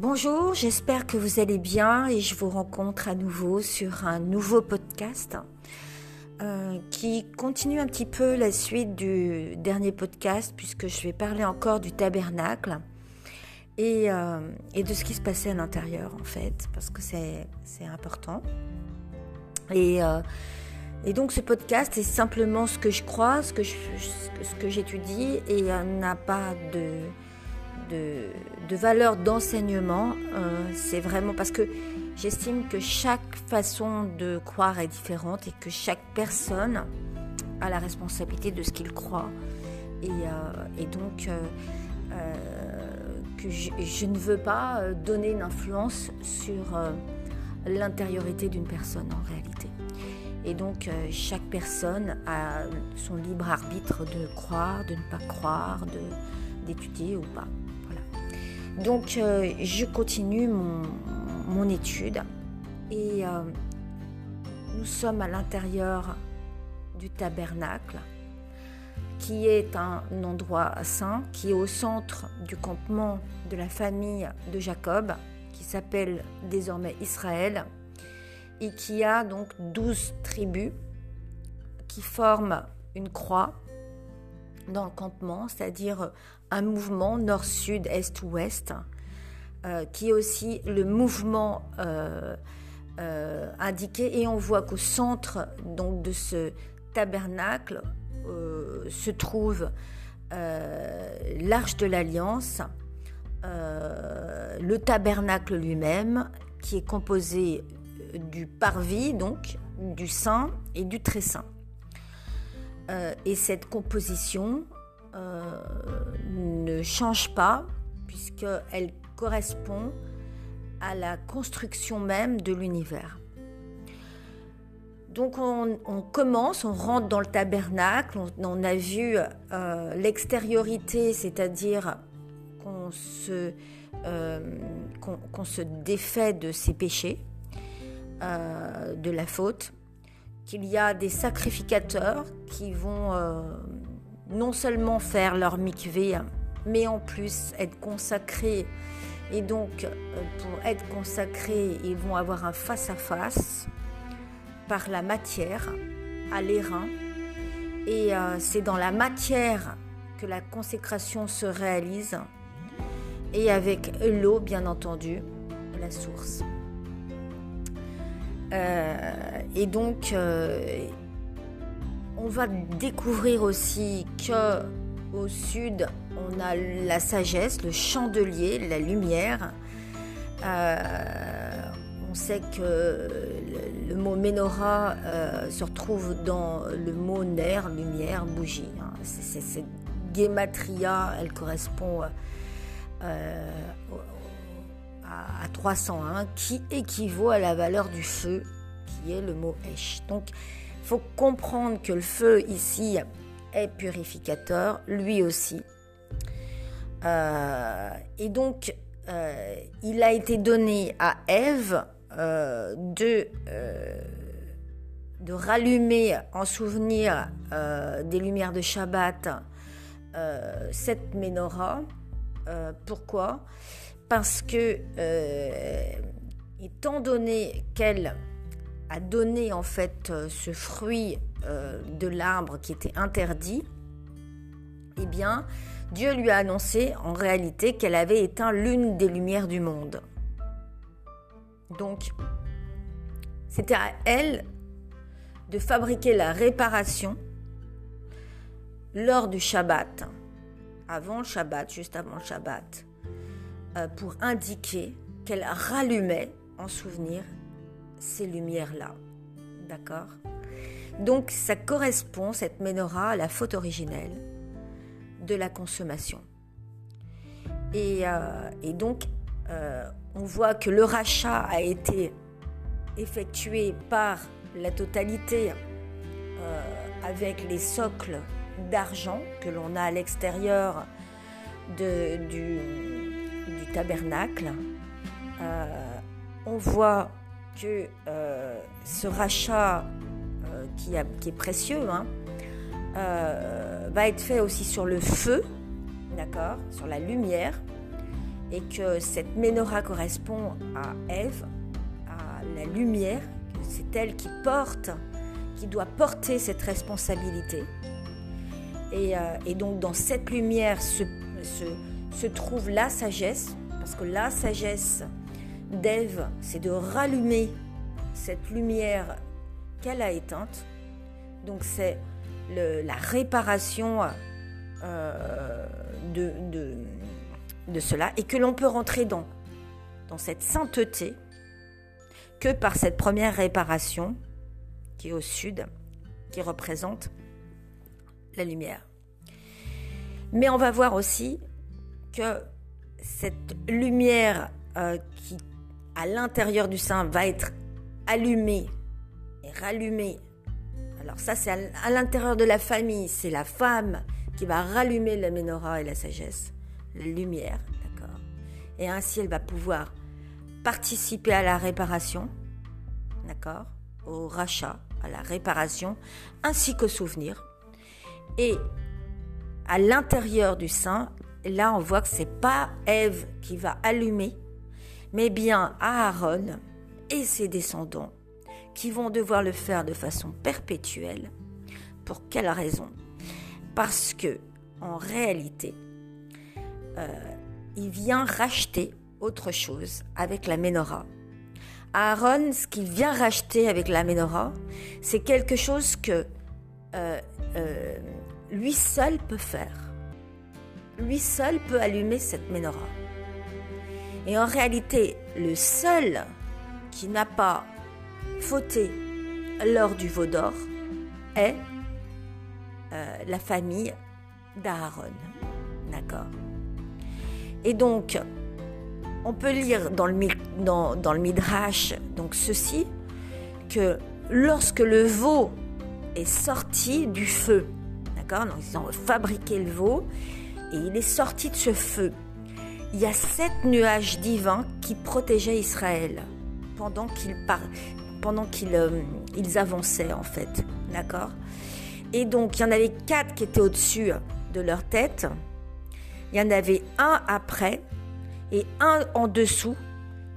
Bonjour, j'espère que vous allez bien et je vous rencontre à nouveau sur un nouveau podcast euh, qui continue un petit peu la suite du dernier podcast puisque je vais parler encore du tabernacle et, euh, de ce qui se passait à l'intérieur en fait parce que c'est important. Et, euh, et, donc ce podcast est simplement ce que je crois, ce que j'étudie et n'a pas de, valeur d'enseignement, euh, c'est vraiment parce que j'estime que chaque façon de croire est différente et que chaque personne a la responsabilité de ce qu'il croit. Et, euh, donc, euh, que je, ne veux pas donner une influence sur l'intériorité d'une personne en réalité. Et donc, chaque personne a son libre arbitre de croire, de ne pas croire, d'étudier ou pas. Donc euh, je continue mon, étude. Et euh, nous sommes à l'intérieur du tabernacle qui est un endroit saint, qui est au centre du campement de la famille de Jacob, qui s'appelle désormais Israël, et qui a donc douze tribus qui forment une croix dans le campement, c'est-à-dire un mouvement nord-sud, est-ouest, euh, qui est aussi le mouvement euh, euh, indiqué. Et on voit qu'au centre donc, de ce tabernacle se trouve l'arche de l'alliance, le tabernacle lui-même, qui est composé du parvis, donc du saint et du très saint. Et cette composition euh, ne change pas puisqu'elle correspond à la construction même de l'univers. Donc on, commence, on rentre dans le tabernacle, on, a vu euh, l'extériorité, c'est-à-dire qu'on se, euh, qu'on, se défait de ses péchés, de la faute, qu'il y a des sacrificateurs qui vont non seulement faire leur mikvé, mais en plus être consacrés. Et donc, euh, pour être consacrés, ils vont avoir un face-à-face par la matière, à l'airain. Et euh, c'est dans la matière que la consécration se réalise. Et avec l'eau, bien entendu, la source. Euh, et donc, on va découvrir aussi que au sud, on a la sagesse, le chandelier, la lumière. Euh, on sait que le, mot menorah euh, se retrouve dans le mot ner, lumière, bougie. Hein. Cette gematria, elle correspond euh, à, à, 301, qui équivaut à la valeur du feu, qui est le mot esh. Donc, faut comprendre que le feu ici est purificateur, lui aussi. Euh, et donc, euh, il a été donné à Ève euh, de, de rallumer en souvenir des lumières de Shabbat cette menorah. pourquoi? Parce que, étant donné qu'elle a donné en fait euh, ce fruit euh, de l'arbre qui était interdit, eh bien, Dieu lui a annoncé en réalité qu'elle avait éteint l'une des lumières du monde. Donc, c'était à elle de fabriquer la réparation lors du Shabbat, avant le Shabbat, juste avant le Shabbat, euh, pour indiquer qu'elle rallumait en souvenir ces lumières-là. D'accord? Donc ça correspond, cette menorah, à la faute originelle de la consommation. Et, euh, donc, euh, on voit que le rachat a été effectué par la totalité euh, avec les socles d'argent que l'on a à l'extérieur du, tabernacle. on voit que euh, ce rachat euh, qui, est précieux hein, euh, va être fait aussi sur le feu, d'accord, sur la lumière. et que cette menorah correspond à Ève, à la lumière, c'est elle qui porte, qui doit porter cette responsabilité. Et, euh, donc dans cette lumière se, trouve la sagesse, parce que la sagesse d'Ève, c'est de rallumer cette lumière qu'elle a éteinte. Donc c'est la réparation euh, de, cela et que l'on peut rentrer dans cette sainteté que par cette première réparation qui est au sud, qui représente la lumière. Mais on va voir aussi que cette lumière euh, qui, à l'intérieur du sein, va être allumée et rallumée. Alors ça, c'est à l'intérieur de la famille, c'est la femme qui va rallumer la menorah et la sagesse, la lumière, d'accord Et ainsi, elle va pouvoir participer à la réparation, d'accord Au rachat, à la réparation, ainsi qu'au souvenir. Et à l'intérieur du sein, là, on voit que c'est pas Ève qui va allumer, mais bien Aaron et ses descendants qui vont devoir le faire de façon perpétuelle. Pour quelle raison? Parce que en réalité, euh, il vient racheter autre chose avec la menorah. Aaron, ce qu'il vient racheter avec la menorah, c'est quelque chose que euh, euh, lui seul peut faire. Lui seul peut allumer cette menorah. Et en réalité, le seul qui n'a pas fauté lors du veau d'or est euh, la famille d'Aaron. D'accord? Et donc, on peut lire dans le, Midrash donc ceci, que lorsque le veau est sorti du feu, d'accord? Donc ils ont fabriqué le veau et il est sorti de ce feu. Il y a sept nuages divins qui protégeaient Israël pendant qu'ils euh, avançaient en fait, d'accord? Et donc, il y en avait quatre qui étaient au-dessus de leur tête. Il y en avait un après et un en dessous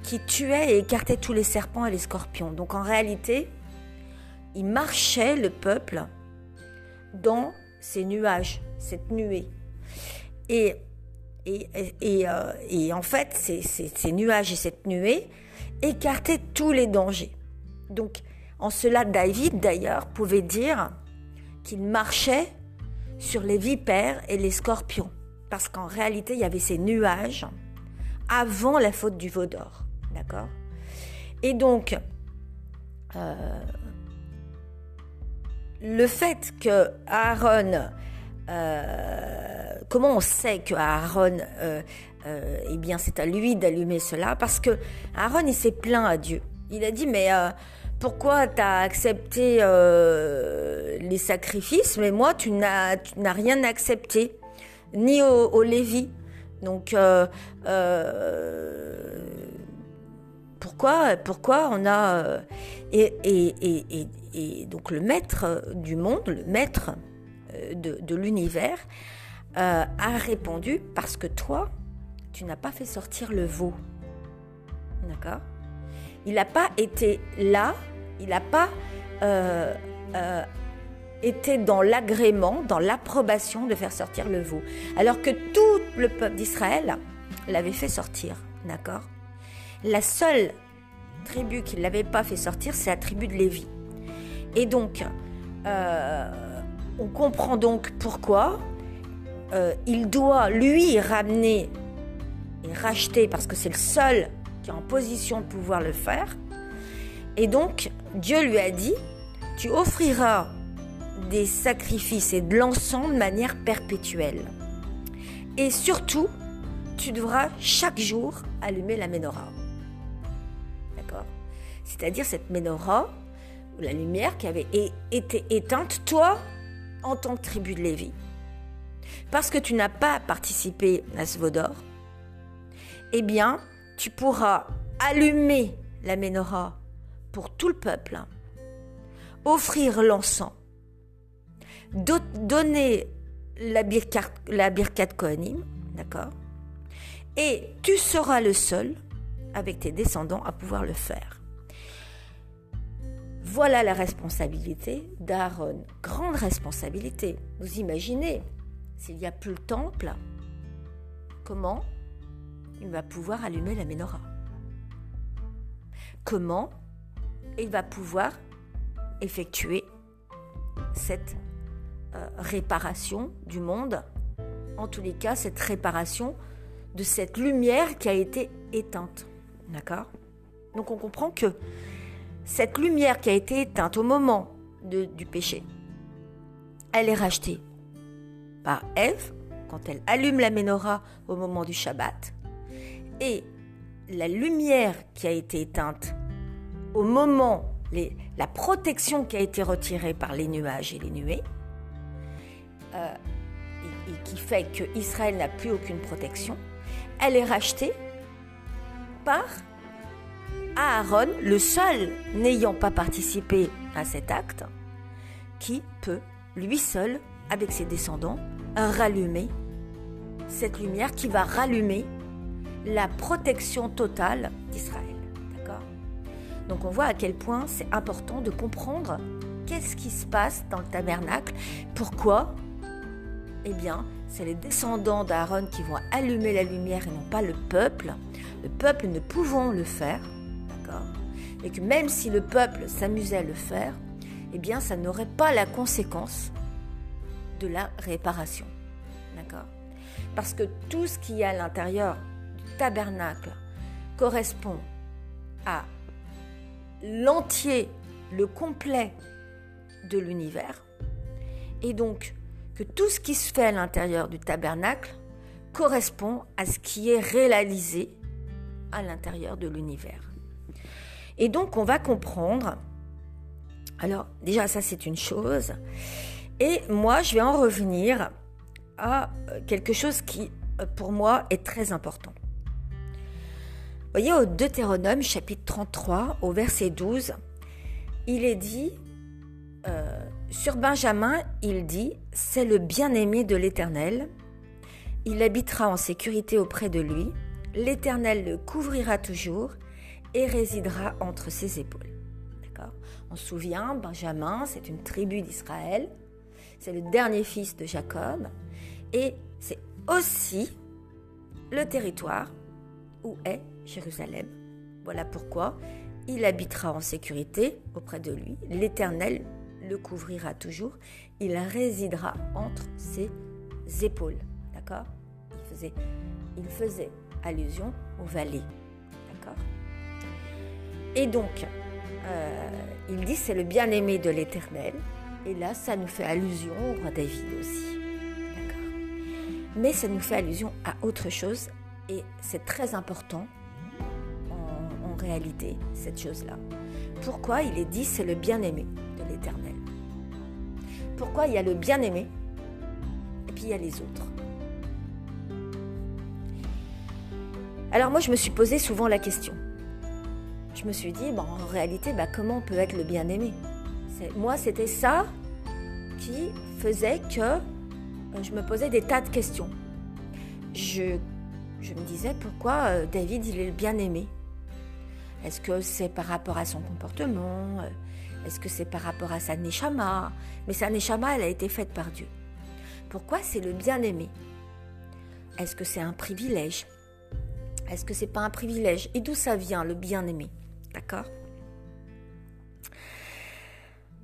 qui tuait et écartait tous les serpents et les scorpions. Donc, en réalité, il marchait le peuple dans ces nuages, cette nuée. Et, et, et, euh, en fait, ces, nuages et cette nuée écartaient tous les dangers. Donc, en cela, David, d'ailleurs, pouvait dire qu'il marchait sur les vipères et les scorpions. Parce qu'en réalité, il y avait ces nuages avant la faute du veau d'or. D'accord? Et donc, euh, le fait que Aaron, euh, comment on sait que Aaron, euh, eh bien, c'est à lui d'allumer cela? Parce que Aaron, il s'est plaint à Dieu. Il a dit, mais pourquoi tu as accepté euh, les sacrifices, mais moi, tu n'as rien accepté, ni au, au Lévi. Donc, euh, euh, pourquoi, pourquoi on a... Et, et, et, donc le maître du monde, le maître de, de l'univers, a répondu, parce que toi, tu n'as pas fait sortir le veau. D'accord? Il n'a pas été là il n'a pas euh, euh, été dans l'agrément, dans l'approbation de faire sortir le veau. Alors que tout le peuple d'Israël l'avait fait sortir. D'accord? La seule tribu qui l'avait pas fait sortir, c'est la tribu de Lévi. Et donc, euh, on comprend donc pourquoi il doit lui ramener et racheter, parce que c'est le seul qui est en position de pouvoir le faire, et donc, Dieu lui a dit, tu offriras des sacrifices et de l'encens de manière perpétuelle. Et surtout, tu devras chaque jour allumer la menorah. D'accord? C'est-à-dire cette menorah, la lumière qui avait été éteinte, toi, en tant que tribu de Lévi. Parce que tu n'as pas participé à ce Vaudor, eh bien, tu pourras allumer la menorah pour tout le peuple, offrir l'encens, donner la la birkat Kohanim, d'accord? Et tu seras le seul, avec tes descendants, à pouvoir le faire. Voilà la responsabilité d'Aaron. Grande responsabilité. Vous imaginez, s'il n'y a plus le temple, comment il va pouvoir allumer la menorah? Comment il va pouvoir effectuer cette euh, réparation du monde, en tous les cas cette réparation de cette lumière qui a été éteinte. D'accord? Donc on comprend que cette lumière qui a été éteinte au moment du péché, elle est rachetée par Ève quand elle allume la menorah au moment du Shabbat. Et la lumière qui a été éteinte au moment, la protection qui a été retirée par les nuages et les nuées, euh, et, qui fait que Israël n'a plus aucune protection, elle est rachetée par Aaron, le seul n'ayant pas participé à cet acte, qui peut, lui seul, avec ses descendants, rallumer cette lumière qui va rallumer la protection totale d'Israël. D'accord? Donc on voit à quel point c'est important de comprendre qu'est-ce qui se passe dans le tabernacle, pourquoi Eh bien, c'est les descendants d'Aaron qui vont allumer la lumière et non pas le peuple. Le peuple ne pouvant le faire, Et que même si le peuple s'amusait à le faire, eh bien, ça n'aurait pas la conséquence de la réparation. D'accord? Parce que tout ce qui est à l'intérieur tabernacle correspond à l'entier, le complet de l'univers, et donc que tout ce qui se fait à l'intérieur du tabernacle correspond à ce qui est réalisé à l'intérieur de l'univers. Et donc on va comprendre, alors déjà ça c'est une chose, et moi je vais en revenir à quelque chose qui pour moi est très important. Voyez, au Deutéronome chapitre 33, au verset 12, il est dit, euh, sur Benjamin, il dit, c'est le bien-aimé de l'Éternel, il habitera en sécurité auprès de lui, l'Éternel le couvrira toujours et résidera entre ses épaules. D'accord? On se souvient, Benjamin, c'est une tribu d'Israël, c'est le dernier fils de Jacob, et c'est aussi le territoire où est Jérusalem. Voilà pourquoi il habitera en sécurité auprès de lui. L'Éternel le couvrira toujours. Il résidera entre ses épaules. D'accord? Il faisait, allusion aux vallées. D'accord? Et donc, euh, il dit c'est le bien-aimé de l'Éternel. Et là, ça nous fait allusion au roi David aussi. Mais ça nous fait allusion à autre chose. Et c'est très important réalité, cette chose-là. Pourquoi il est dit c'est le bien-aimé de l'Éternel? Pourquoi il y a le bien-aimé et puis il y a les autres? Alors moi je me suis posé souvent la question. Je me suis dit, en réalité, bah, comment on peut être le bien-aimé? Moi c'était ça qui faisait que euh, je me posais des tas de questions. Je, je me disais pourquoi euh, David il est le bien-aimé? Est-ce que c'est par rapport à son comportement? Est-ce que c'est par rapport à sa neshama? Mais sa neshama, elle a été faite par Dieu. Pourquoi c'est le bien-aimé? Est-ce que c'est un privilège? Est-ce que c'est pas un privilège? Et d'où ça vient, le bien-aimé? D'accord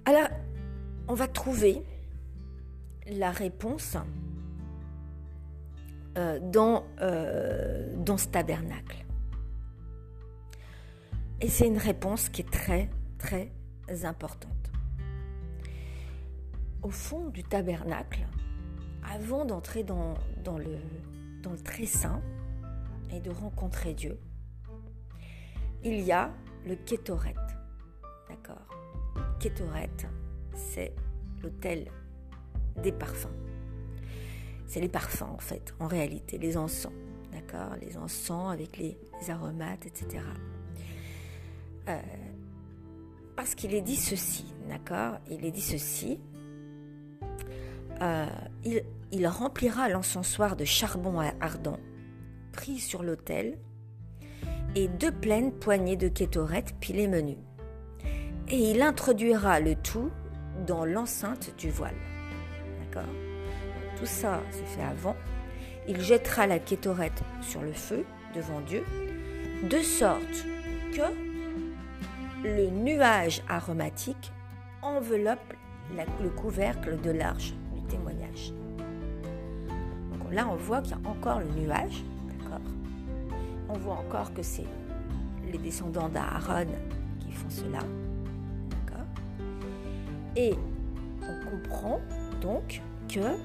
Alors, on va trouver la réponse euh, dans, euh, dans ce tabernacle. Et c'est une réponse qui est très, très importante. Au fond du tabernacle, avant d'entrer dans, dans, le, dans le très saint et de rencontrer Dieu, il y a le kétoret. D'accord Kétoret, c'est l'hôtel des parfums. C'est les parfums en fait, en réalité, les encens. D'accord Les encens avec les aromates, etc. Euh, parce qu'il est dit ceci, d'accord Il est dit ceci. Euh, il, remplira l'encensoir de charbon ardent pris sur l'autel et deux pleines poignées de kétorette pilées menu. Et il introduira le tout dans l'enceinte du voile. D'accord? Tout ça, c'est fait avant. Il jettera la kétorette sur le feu devant Dieu, de sorte que le nuage aromatique enveloppe le couvercle de l'arche du témoignage. Donc là, on voit qu'il y a encore le nuage, On voit encore que c'est les descendants d'Aaron qui font cela, d'accord? Et on comprend donc que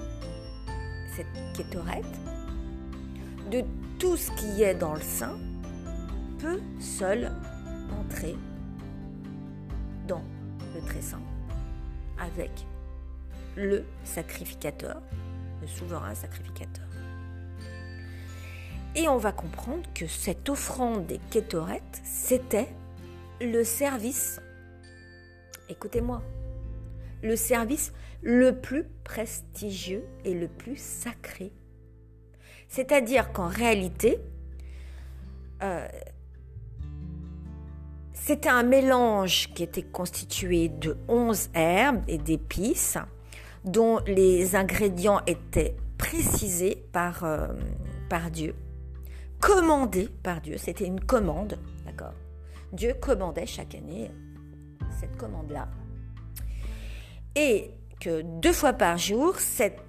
cette kétorette, de tout ce qui est dans le sein, peut seul entrer dans le très saint avec le sacrificateur, le souverain sacrificateur. Et on va comprendre que cette offrande des kétorettes, c'était le service, écoutez-moi, le service le plus prestigieux et le plus sacré. C'est-à-dire qu'en réalité, euh, c'était un mélange qui était constitué de 11 herbes et d'épices dont les ingrédients étaient précisés par, euh, par Dieu, commandés par Dieu. C'était une commande, d'accord Dieu commandait chaque année cette commande-là. Et que deux fois par jour, cette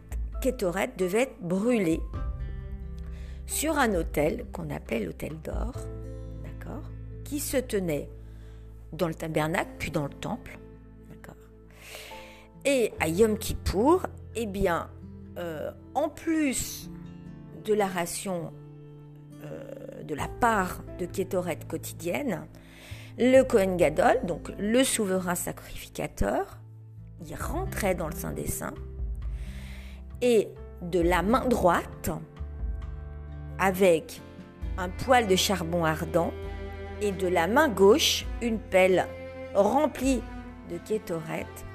kétorette devait être brûlée sur un autel qu'on appelait l'autel d'or, d'accord Qui se tenait dans le tabernacle, puis dans le temple. Et à Yom Kippour, eh bien, euh, en plus de la ration de la part de Kétoret quotidienne, le Kohen Gadol, donc le souverain sacrificateur, il rentrait dans le Saint des Saints et de la main droite, avec un poil de charbon ardent, et de la main gauche une pelle remplie de kétorette.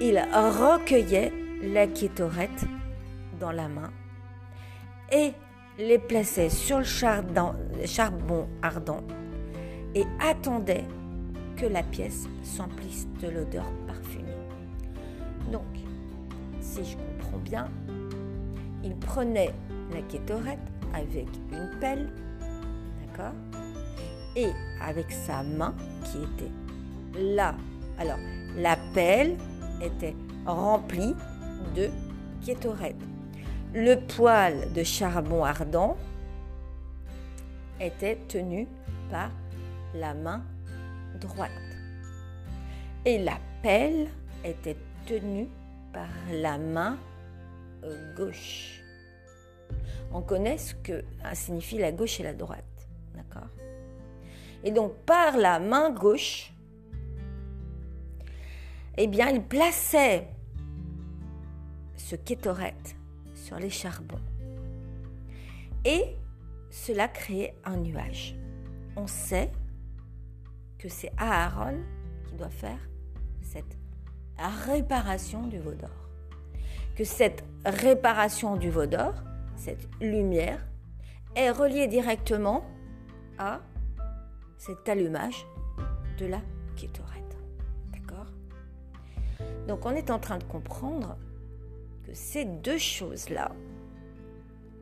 Il recueillait la kétorette dans la main et les plaçait sur le charbon ardent et attendait que la pièce s'emplisse de l'odeur parfumée. Donc, si je comprends bien, il prenait la kétorette avec une pelle, d'accord et avec sa main qui était là. Alors, la pelle était remplie de kétorette. Le poêle de charbon ardent était tenu par la main droite. Et la pelle était tenue par la main gauche. On connaît ce que signifie la gauche et la droite. D'accord? Et donc par la main gauche, eh bien, il plaçait ce kétorette sur les charbons. Et cela créait un nuage. On sait que c'est Aaron qui doit faire cette réparation du veau d'or. Que cette réparation du veau d'or, cette lumière, est reliée directement à cet allumage de la kétorette. D'accord? Donc on est en train de comprendre que ces deux choses-là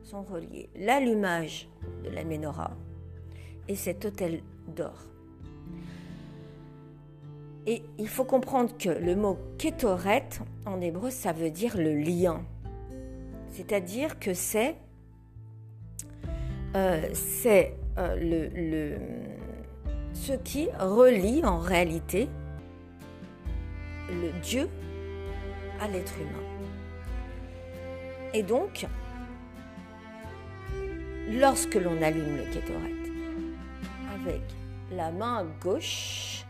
sont reliées. L'allumage de la menorah et cet hôtel d'or. Et il faut comprendre que le mot kétoret en hébreu, ça veut dire le lien. C'est-à-dire que c'est euh, euh, le, ce qui relie en réalité le Dieu à l'être humain. Et donc, lorsque l'on allume le kétorette avec la main gauche,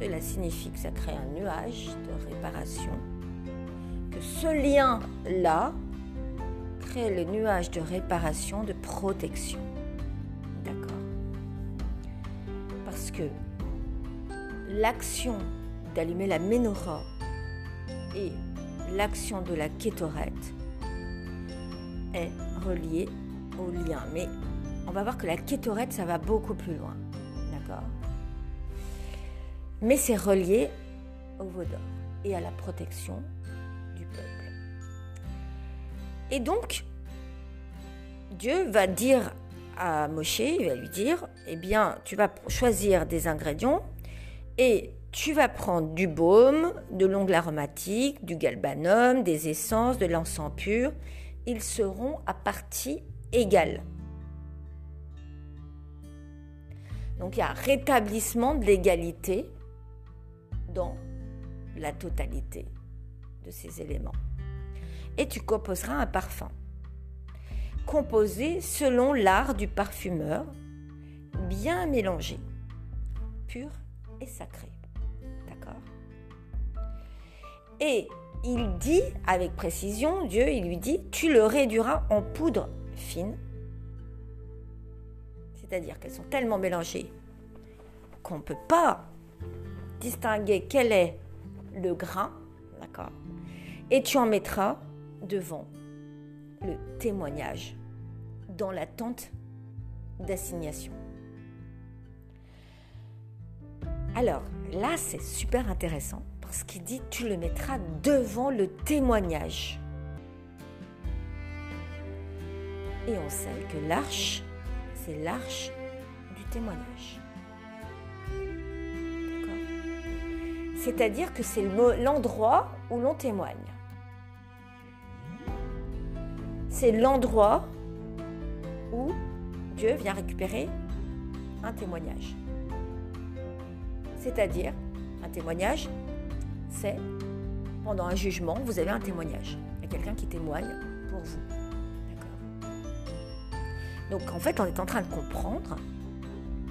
cela signifie que ça crée un nuage de réparation, que ce lien-là crée le nuage de réparation, de protection. que l'action d'allumer la menorah et l'action de la kétorette est relié au lien. Mais on va voir que la kétorette, ça va beaucoup plus loin. D'accord? Mais c'est relié au veau d'or et à la protection du peuple. Et donc, Dieu va dire à Moshe, il va lui dire, eh bien, tu vas choisir des ingrédients et tu vas prendre du baume, de l'ongle aromatique, du galbanum, des essences, de l'encens pur. Ils seront à partie égale. Donc il y a rétablissement de l'égalité dans la totalité de ces éléments. Et tu composeras un parfum, composé selon l'art du parfumeur, bien mélangé, pur et sacré. Et il dit avec précision, Dieu, il lui dit, tu le réduiras en poudre fine. C'est-à-dire qu'elles sont tellement mélangées qu'on ne peut pas distinguer quel est le grain, d'accord Et tu en mettras devant le témoignage dans la tente d'assignation. Alors là, c'est super intéressant parce qu'il dit tu le mettras devant le témoignage. Et on sait que l'arche, c'est l'arche du témoignage. C'est-à-dire que c'est l'endroit où l'on témoigne. C'est l'endroit où Dieu vient récupérer un témoignage. C'est-à-dire, un témoignage, c'est pendant un jugement, vous avez un témoignage. Il y a quelqu'un qui témoigne pour vous. Donc en fait, on est en train de comprendre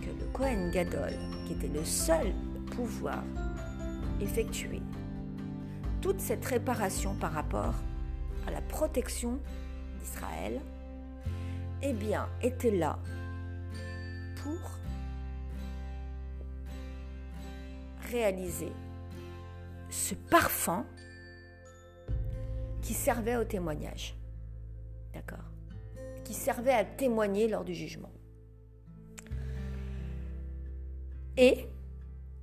que le Kohen Gadol, qui était le seul pouvoir effectuer toute cette réparation par rapport à la protection d'Israël, eh bien, était là pour réaliser ce parfum qui servait au témoignage. D'accord? Qui servait à témoigner lors du jugement. Et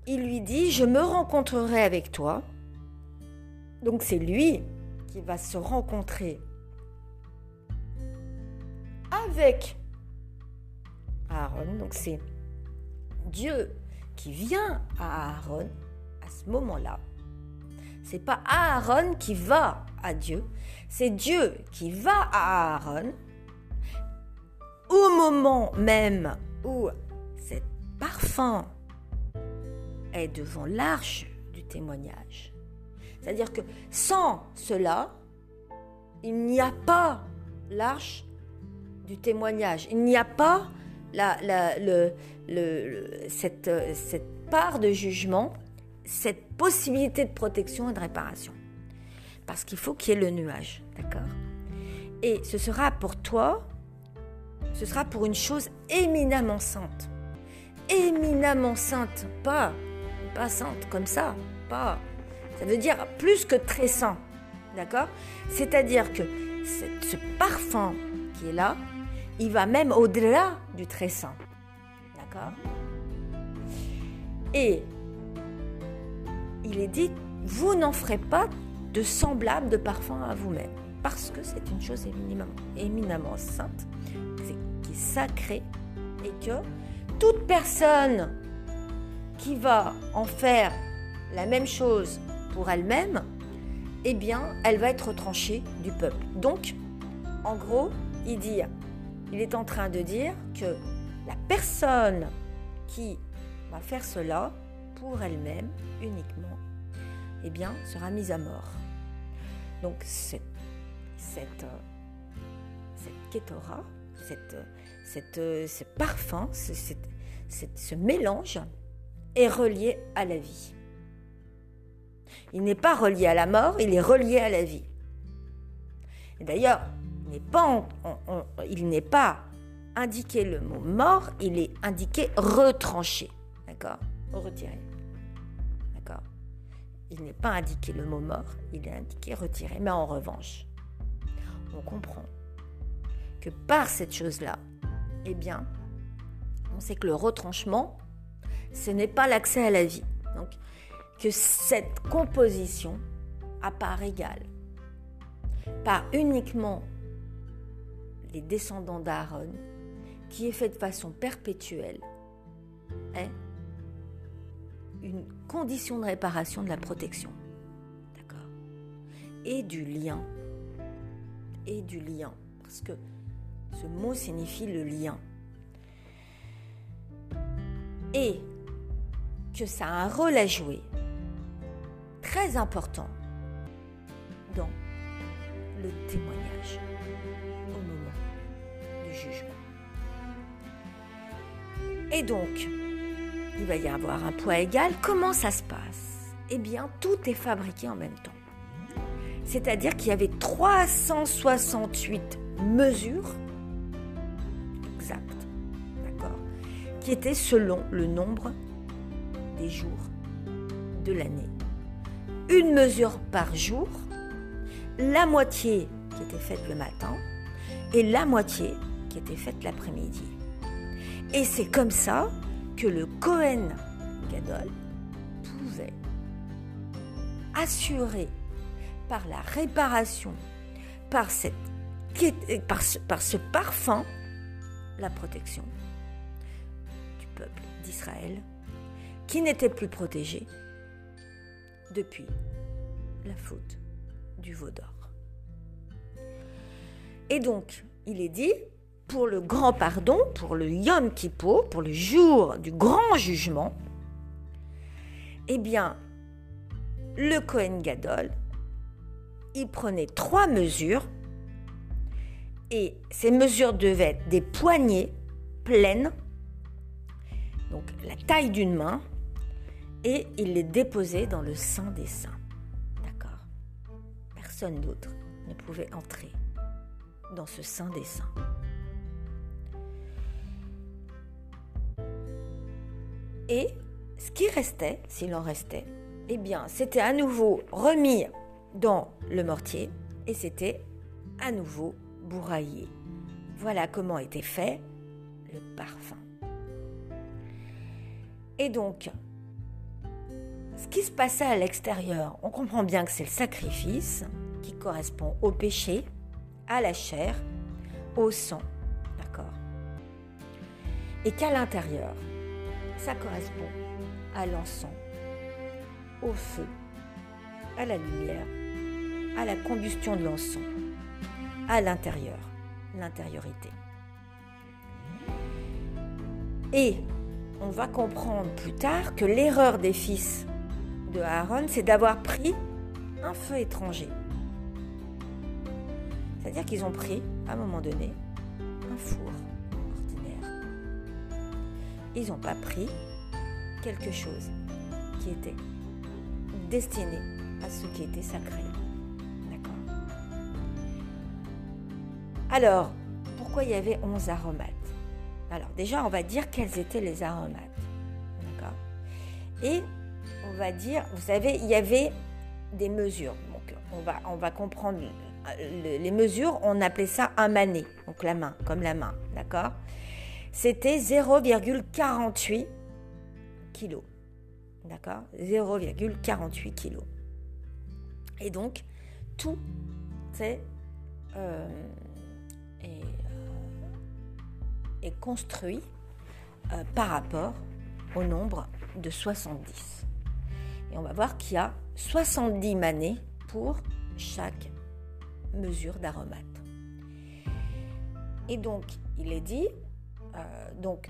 il lui dit, je me rencontrerai avec toi. Donc c'est lui qui va se rencontrer avec Aaron. Donc c'est Dieu qui vient à Aaron à ce moment-là. C'est pas Aaron qui va à Dieu, c'est Dieu qui va à Aaron au moment même où cet parfum est devant l'arche du témoignage. C'est-à-dire que sans cela, il n'y a pas l'arche du témoignage. Il n'y a pas cette part de jugement, cette possibilité de protection et de réparation. Parce qu'il faut qu'il y ait le nuage, d'accord? Et ce sera pour toi, ce sera pour une chose éminemment sainte. Éminemment sainte, pas, pas sainte comme ça, pas. Ça veut dire plus que très saint, d'accord? C'est-à-dire que ce parfum qui est là, il va même au-delà du très saint. D'accord? Et il est dit, vous n'en ferez pas de semblable de parfum à vous-même, parce que c'est une chose éminemment, éminemment sainte, qui est sacrée, et que toute personne qui va en faire la même chose pour elle-même, eh bien, elle va être retranchée du peuple. Donc, en gros, il dit il est en train de dire que la personne qui va faire cela pour elle-même uniquement, eh bien, sera mise à mort. Donc cette, cette, cette kétora, cette, cette, ce parfum, ce, ce mélange est relié à la vie. Il n'est pas relié à la mort, il est relié à la vie. D'ailleurs, il n'est pas indiqué le mot mort, il est indiqué retranché. D'accord? Retiré. Il n'est pas indiqué le mot mort, il est indiqué retiré. Mais en revanche, on comprend que par cette chose-là, eh bien, on sait que le retranchement, ce n'est pas l'accès à la vie. Donc, que cette composition à part égale, par uniquement les descendants d'Aaron, qui est fait de façon perpétuelle, est une condition de réparation de la protection. D'accord Et du lien. Et du lien. Parce que ce mot signifie le lien. Et que ça a un rôle à jouer très important dans le témoignage au moment du jugement. Et donc, il va y avoir un poids égal. Comment ça se passe? Eh bien, tout est fabriqué en même temps. C'est-à-dire qu'il y avait 368 mesures exactes, d'accord, qui étaient selon le nombre des jours de l'année. Une mesure par jour, la moitié qui était faite le matin et la moitié qui était faite l'après-midi. Et c'est comme ça que le Cohen Gadol pouvait assurer par la réparation, par, cette, par, ce, par ce parfum, la protection du peuple d'Israël, qui n'était plus protégé depuis la faute du veau d'or. Et donc, il est dit, pour le grand pardon, pour le Yom Kippur, pour le jour du grand jugement, eh bien, le Kohen Gadol, il prenait trois mesures et ces mesures devaient être des poignées pleines, donc la taille d'une main, et il les déposait dans le sein des saints. D'accord Personne d'autre ne pouvait entrer dans ce sein des saints. Et ce qui restait, s'il en restait, eh bien, c'était à nouveau remis dans le mortier et c'était à nouveau bourraillé. Voilà comment était fait le parfum. Et donc, ce qui se passait à l'extérieur, on comprend bien que c'est le sacrifice qui correspond au péché, à la chair, au sang. D'accord? Et qu'à l'intérieur, ça correspond à l'encens, au feu, à la lumière, à la combustion de l'encens, à l'intérieur, l'intériorité. Et on va comprendre plus tard que l'erreur des fils de Aaron, c'est d'avoir pris un feu étranger. C'est-à-dire qu'ils ont pris, à un moment donné, un four ils n'ont pas pris quelque chose qui était destiné à ce qui était sacré. D'accord Alors, pourquoi il y avait 11 aromates? Alors, déjà, on va dire quels étaient les aromates. D'accord? Et on va dire, vous savez, il y avait des mesures. Donc, on va, on va comprendre les mesures. On appelait ça un mané, donc la main, comme la main. D'accord? C'était 0,48 kg. D'accord? 0,48 kg. Et donc, tout est, euh, est, euh, construit euh, par rapport au nombre de 70. Et on va voir qu'il y a 70 manées pour chaque mesure d'aromate. Et donc, il est dit, euh, donc,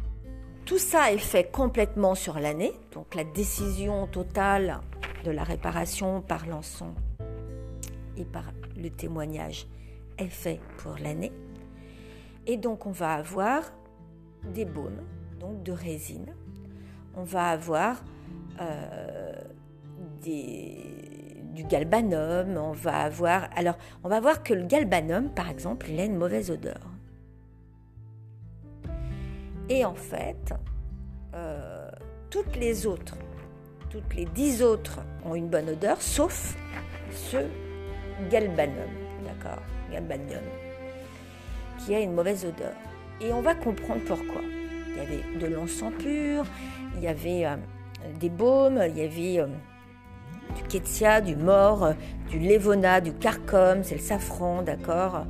tout ça est fait complètement sur l'année. Donc, la décision totale de la réparation par l'encens et par le témoignage est fait pour l'année. Et donc, on va avoir des baumes, donc de résine. On va avoir euh, du galbanum. On va avoir. Alors, on va voir que le galbanum, par exemple, il a une mauvaise odeur. Et en fait, euh, toutes les autres, toutes les dix autres ont une bonne odeur, sauf ce galbanum, d'accord Galbanium. qui a une mauvaise odeur. Et on va comprendre pourquoi. Il y avait de l'encens pur, il y avait euh, des baumes, il y avait euh, du ketsia, du mort, du lévona, du carcom, c'est le safran, d'accord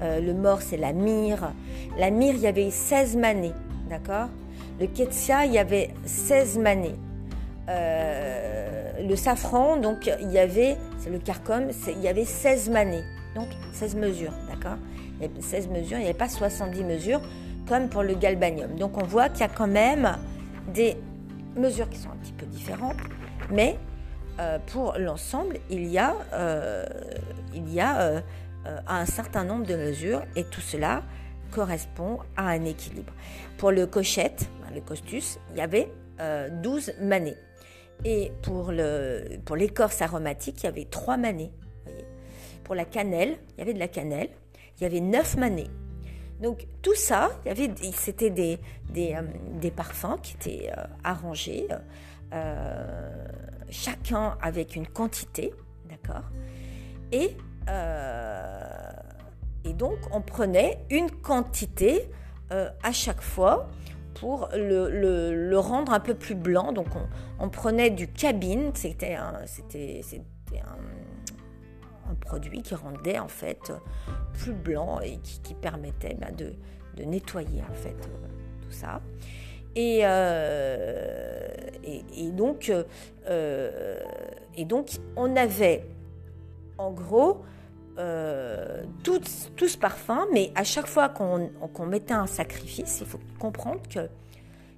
Le mort, c'est la myrrhe. La myrrhe, il y avait 16 manées, d'accord? Le ketsia, il y avait 16 manées. le safran, donc il y avait, le carcom, il y avait 16 manées, donc 16 mesures, d'accord? Il y a 16 mesures, il n'y avait pas 70 mesures comme pour le galbanium. Donc on voit qu'il y a quand même des mesures qui sont un petit peu différentes, mais euh, pour l'ensemble, il y a, euh, il y a euh, un certain nombre de mesures et tout cela correspond à un équilibre. Pour le cochette, le costus, il y avait 12 manées. Et pour, le, pour l'écorce aromatique, il y avait 3 manées. Pour la cannelle, il y avait de la cannelle, il y avait neuf manées. Donc tout ça, c'était des, des, euh, parfums qui étaient euh, arrangés, euh, chacun avec une quantité, d'accord et, et donc on prenait une quantité à chaque fois pour le, rendre un peu plus blanc. Donc on, prenait du cabine, c'était un produit qui rendait en fait plus blanc et qui, permettait bah, de, nettoyer en fait tout ça. Et, euh, donc, euh, et donc, on avait en gros euh, tout, ce parfum, mais à chaque fois qu'on mettait un sacrifice, il faut comprendre que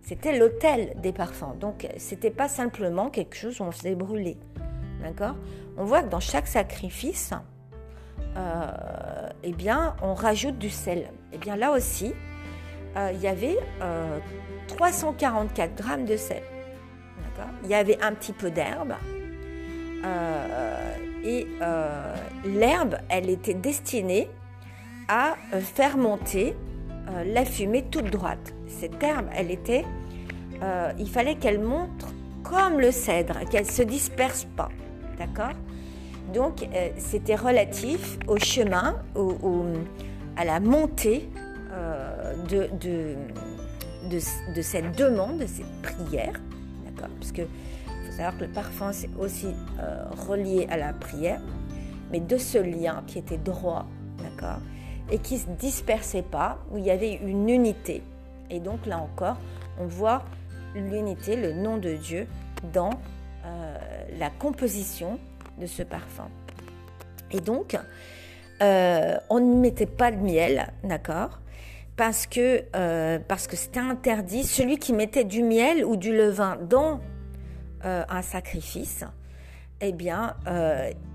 c'était l'hôtel des parfums. Donc, c'était pas simplement quelque chose où on faisait brûler. D'accord? On voit que dans chaque sacrifice, euh, eh bien, on rajoute du sel. Eh bien, là aussi, euh, il y avait 344 euh, grammes de sel. Il y avait un petit peu d'herbe. Et l'herbe, elle était destinée à faire monter la fumée toute droite. Cette herbe, elle était, il fallait qu'elle monte comme le cèdre, qu'elle ne se disperse pas. D'accord? Donc, euh, c'était relatif au chemin, à la montée euh, de, de, cette demande, de cette prière. D'accord? Parce qu'il savoir que le parfum, c'est aussi euh, relié à la prière, mais de ce lien qui était droit, d'accord Et qui se dispersait pas, où il y avait une unité. Et donc, là encore, on voit l'unité, le nom de Dieu dans la composition de ce parfum. Et donc, euh, on ne mettait pas de miel, d'accord parce que euh, parce que c'était interdit. Celui qui mettait du miel ou du levain dans euh, un sacrifice, eh bien,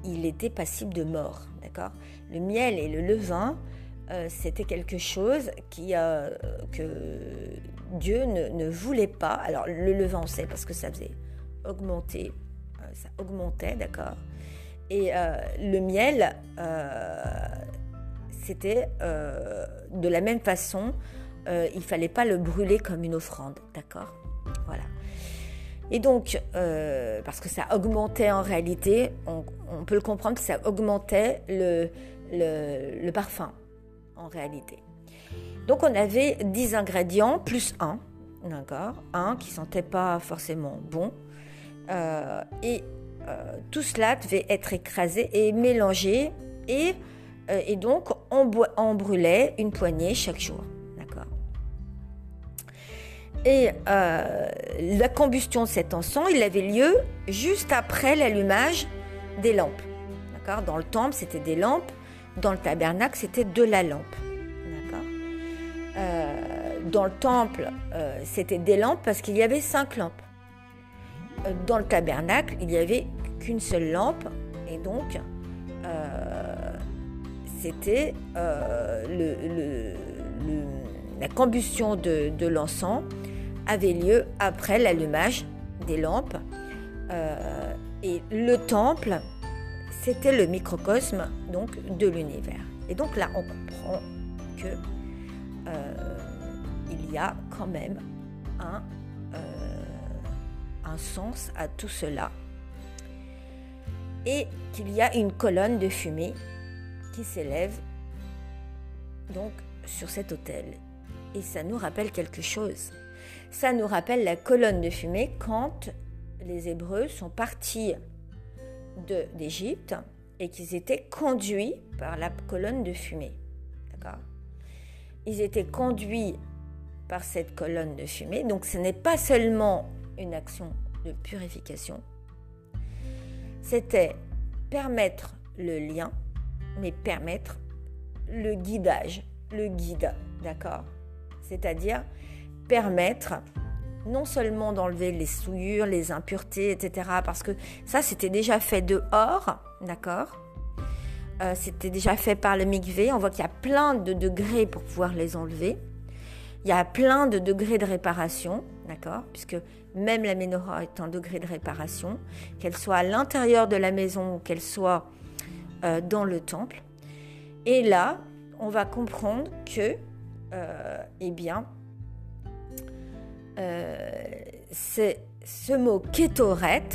il était passible de mort, d'accord? Le miel et le levain, c'était quelque chose qui que Dieu ne, ne, voulait pas. Alors le levain, on sait parce que ça faisait augmenter ça augmentait, d'accord? Et euh, le miel, euh, c'était euh, de la même façon, il fallait pas le brûler comme une offrande, d'accord? Voilà. Et donc, parce que ça augmentait en réalité, on, peut le comprendre que ça augmentait le, parfum en réalité. Donc on avait 10 ingrédients plus 1, d'accord Un qui sentait pas forcément bon, euh, et euh, tout cela devait être écrasé et mélangé. Et, euh, et donc, on, on, brûlait une poignée chaque jour. Et la combustion de cet encens, il avait lieu juste après l'allumage des lampes. D'accord? Dans le temple, c'était des lampes. Dans le tabernacle, c'était de la lampe. D'accord? Dans le temple, c'était des lampes parce qu'il y avait cinq lampes dans le tabernacle, il n'y avait qu'une seule lampe et donc euh, c'était euh, la combustion de, l'encens avait lieu après l'allumage des lampes euh, et le temple c'était le microcosme donc de l'univers et donc là on comprend que il y a quand même un un sens à tout cela et qu'il y a une colonne de fumée qui s'élève donc sur cet autel. Et ça nous rappelle quelque chose. Ça nous rappelle la colonne de fumée quand les Hébreux sont partis d'Égypte et qu'ils étaient conduits par la colonne de fumée. D'accord? Ils étaient conduits par cette colonne de fumée. Donc ce n'est pas seulement une action de purification, c'était permettre le lien, mais permettre le guidage, le guide, d'accord? C'est-à-dire permettre non seulement d'enlever les souillures, les impuretés, etc., parce que ça c'était déjà fait dehors, d'accord euh, C'était déjà fait par le mikvé, on voit qu'il y a plein de degrés pour pouvoir les enlever. Il y a plein de degrés de réparation, d'accord Puisque même la menorah est un degré de réparation, qu'elle soit à l'intérieur de la maison ou qu'elle soit euh, dans le temple. Et là, on va comprendre que, euh, eh bien, c'est ce mot kétoret,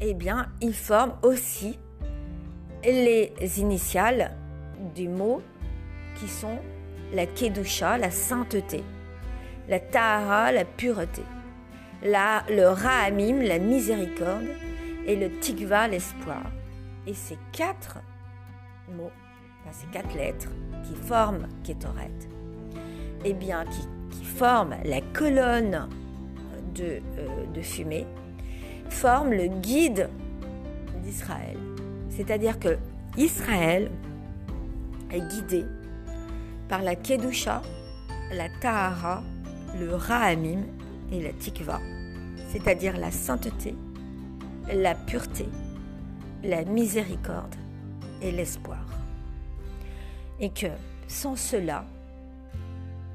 eh bien, il forme aussi les initiales du mot qui sont la kedusha, la sainteté, la tahara, la pureté, la, le rahamim, la miséricorde, et le tikva, l'espoir. Et ces quatre mots, ces quatre lettres qui forment Ketoret, eh bien, qui qui forment la colonne de, euh, de fumée, forment le guide d'Israël. C'est-à-dire que Israël est guidé par la Kedusha, la Tahara, le Rahamim et la Tikva, c'est-à-dire la sainteté, la pureté, la miséricorde et l'espoir. Et que sans cela,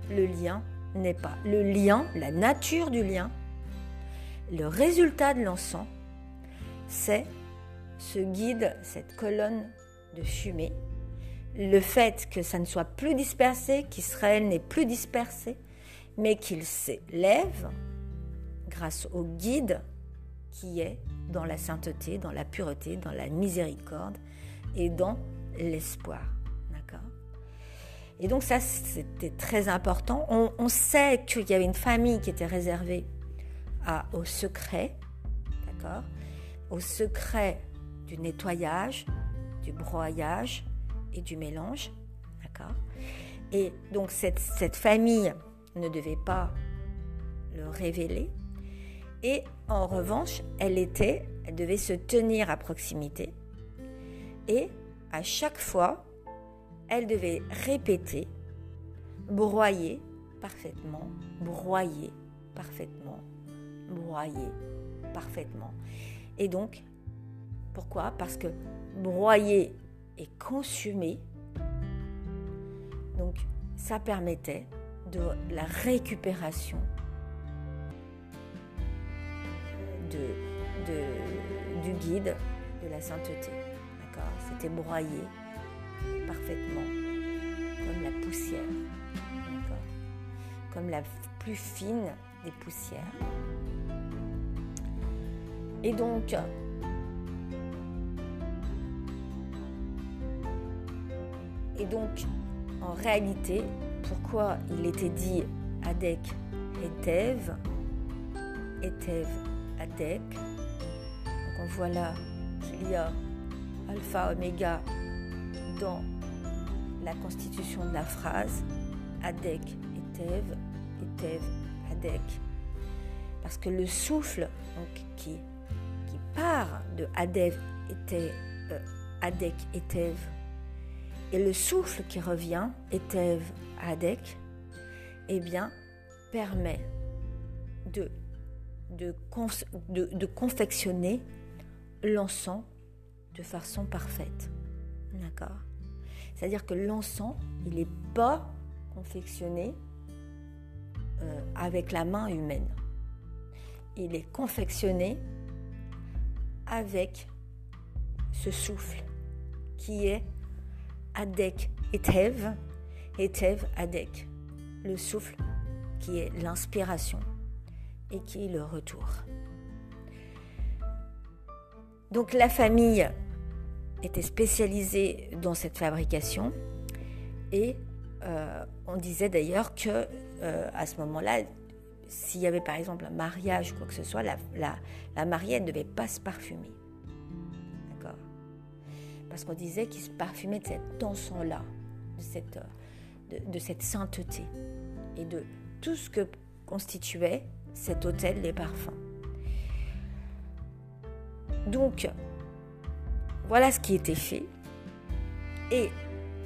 le lien n'est pas le lien, la nature du lien, le résultat de l'encens, c'est ce guide, cette colonne de fumée, le fait que ça ne soit plus dispersé, qu'Israël n'est plus dispersé, mais qu'il s'élève grâce au guide qui est dans la sainteté, dans la pureté, dans la miséricorde et dans l'espoir. Et donc ça, c'était très important. On, sait qu'il y avait une famille qui était réservée au secret, d'accord Au secret du nettoyage, du broyage et du mélange, d'accord Et donc cette, cette famille ne devait pas le révéler. Et en revanche, elle était, elle devait se tenir à proximité. Et à chaque fois, elle devait répéter, broyer parfaitement, broyer parfaitement, broyer parfaitement. Et donc, pourquoi? Parce que broyer et consumer, donc ça permettait de la récupération du guide de la sainteté. D'accord? C'était broyer parfaitement, comme la poussière, comme la plus fine des poussières. Et donc, et donc, en réalité, pourquoi il était dit Adek et Tev Adek. Donc on voit là qu'il y a alpha, oméga la constitution de la phrase Adek et Tev, et Adek. Parce que le souffle qui, qui part de Adev était euh, Adek et Tev, et le souffle qui revient, Etev, Adek, eh bien, permet de, de confectionner l'encens de façon parfaite. D'accord? C'est-à-dire que l'encens, il n'est pas confectionné euh, avec la main humaine. Il est confectionné avec ce souffle qui est Adek Etev, Etev Adek, le souffle qui est l'inspiration et qui est le retour. Donc la famille était spécialisé dans cette fabrication et euh, on disait d'ailleurs que à ce moment-là, s'il y avait par exemple un mariage ou quoi que ce soit, la, mariée ne devait pas se parfumer. D'accord? Parce qu'on disait qu'il se parfumait de cet encens-là, de cette, de, cette sainteté et de tout ce que constituait cet hôtel des parfums. Donc, voilà ce qui était fait. Et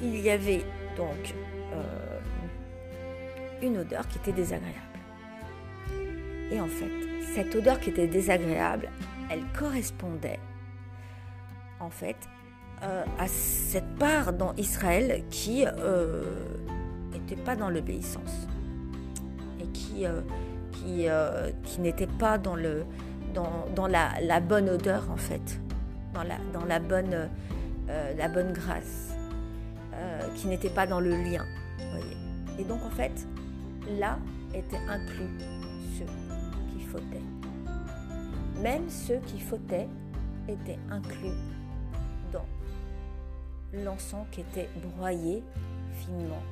il y avait donc euh, une odeur qui était désagréable. Et en fait, cette odeur qui était désagréable, elle correspondait en fait euh, à cette part dans Israël qui n'était euh, pas dans l'obéissance et qui, n'était pas dans, la, bonne odeur en fait, dans la, la, bonne, la bonne grâce. Euh, qui n'étaient pas dans le lien. Et donc en fait, là étaient inclus ceux qui fautaient. Même ceux qui fautaient étaient inclus dans l'encens qui était broyé finement.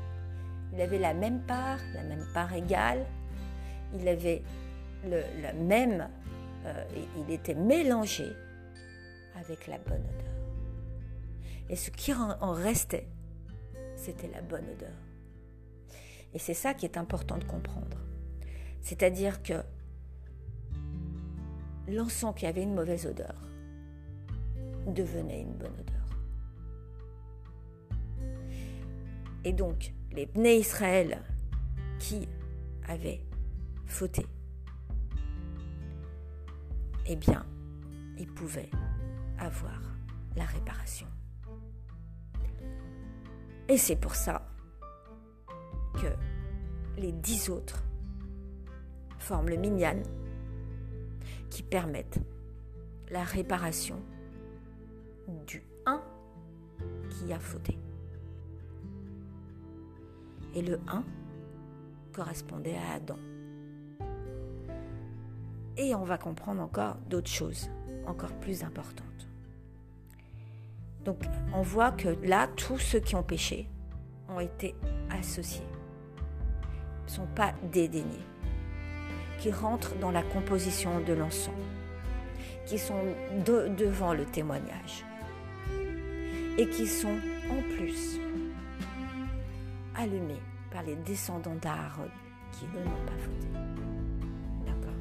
Il avait la même part, la même part égale. Il avait le, même, euh, il était mélangé avec la bonne odeur. Et ce qui en restait, c'était la bonne odeur. Et c'est ça qui est important de comprendre. C'est-à-dire que l'encens qui avait une mauvaise odeur devenait une bonne odeur. Et donc, les Bnei Israël qui avaient fauté, eh bien, ils pouvaient avoir la réparation. Et c'est pour ça que les dix autres forment le minyan qui permettent la réparation du un qui a fauté. Et le 1 correspondait à Adam. Et on va comprendre encore d'autres choses encore plus importantes. Donc on voit que là, tous ceux qui ont péché ont été associés, ne sont pas dédaignés, qui rentrent dans la composition de l'encens, qui sont devant le témoignage. Et qui sont en plus allumés par les descendants d'Aaron qui eux n'ont pas fauté. D'accord?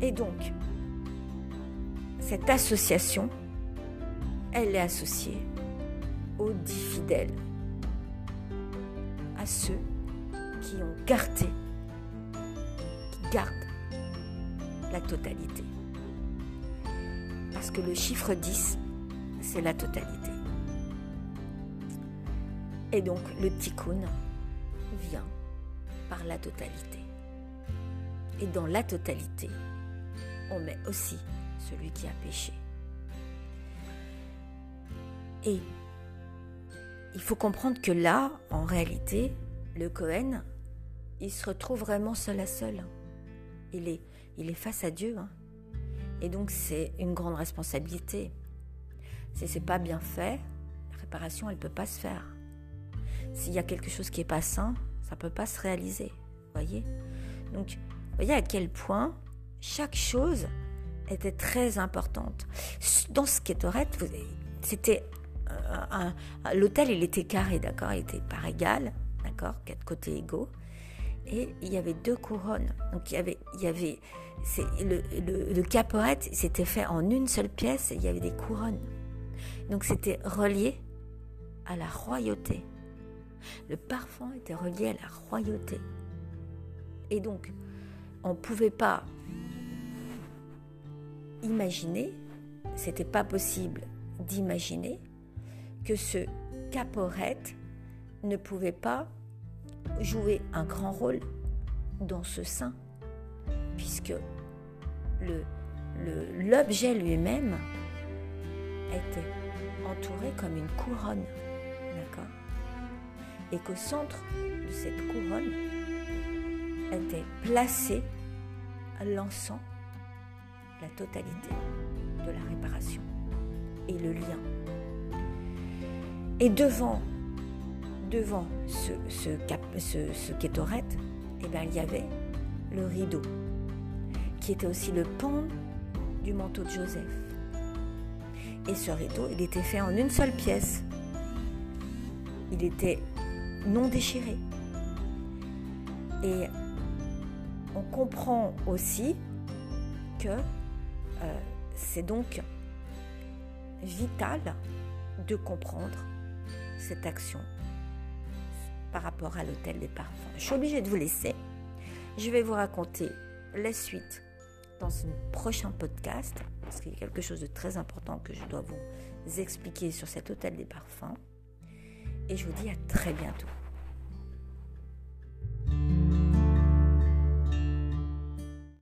Et donc, cette association, elle est associée aux dix fidèles, à ceux qui ont gardé, qui gardent la totalité. Parce que le chiffre 10, c'est la totalité. Et donc le tikkun vient par la totalité. Et dans la totalité, on met aussi celui qui a péché. Et il faut comprendre que là, en réalité, le Cohen, il se retrouve vraiment seul à seul. Il est, il est face à Dieu. Hein. Et donc c'est une grande responsabilité. Si c'est pas bien fait, la réparation, elle peut pas se faire. S'il y a quelque chose qui est pas sain, ça peut pas se réaliser. Voyez Donc, voyez à quel point chaque chose était très importante. Dans ce Ketoret, c'était l'hôtel, il était carré, d'accord, il était par égal, d'accord, quatre côtés égaux, et il y avait deux couronnes. Donc il y avait, il y avait, le, le, c'était fait en une seule pièce, et il y avait des couronnes. Donc c'était relié à la royauté. Le parfum était relié à la royauté. Et donc, on ne pouvait pas imaginer, c'était pas possible d'imaginer que ce caporette ne pouvait pas jouer un grand rôle dans ce sein, puisque l'objet lui-même était entouré comme une couronne, d'accord? Et qu'au centre de cette couronne était placé l'encens la totalité de la réparation et le lien. Et devant devant ce, ce, eh ben, il y avait le rideau, qui était aussi le pan du manteau de Joseph. Et ce rideau, il était fait en une seule pièce. Il était non déchiré. Et on comprend aussi que euh, c'est donc vital de comprendre cette action par rapport à l'hôtel des parfums. Je suis obligée de vous laisser. Je vais vous raconter la suite dans un prochain podcast, parce qu'il y a quelque chose de très important que je dois vous expliquer sur cet hôtel des parfums. Et je vous dis à très bientôt.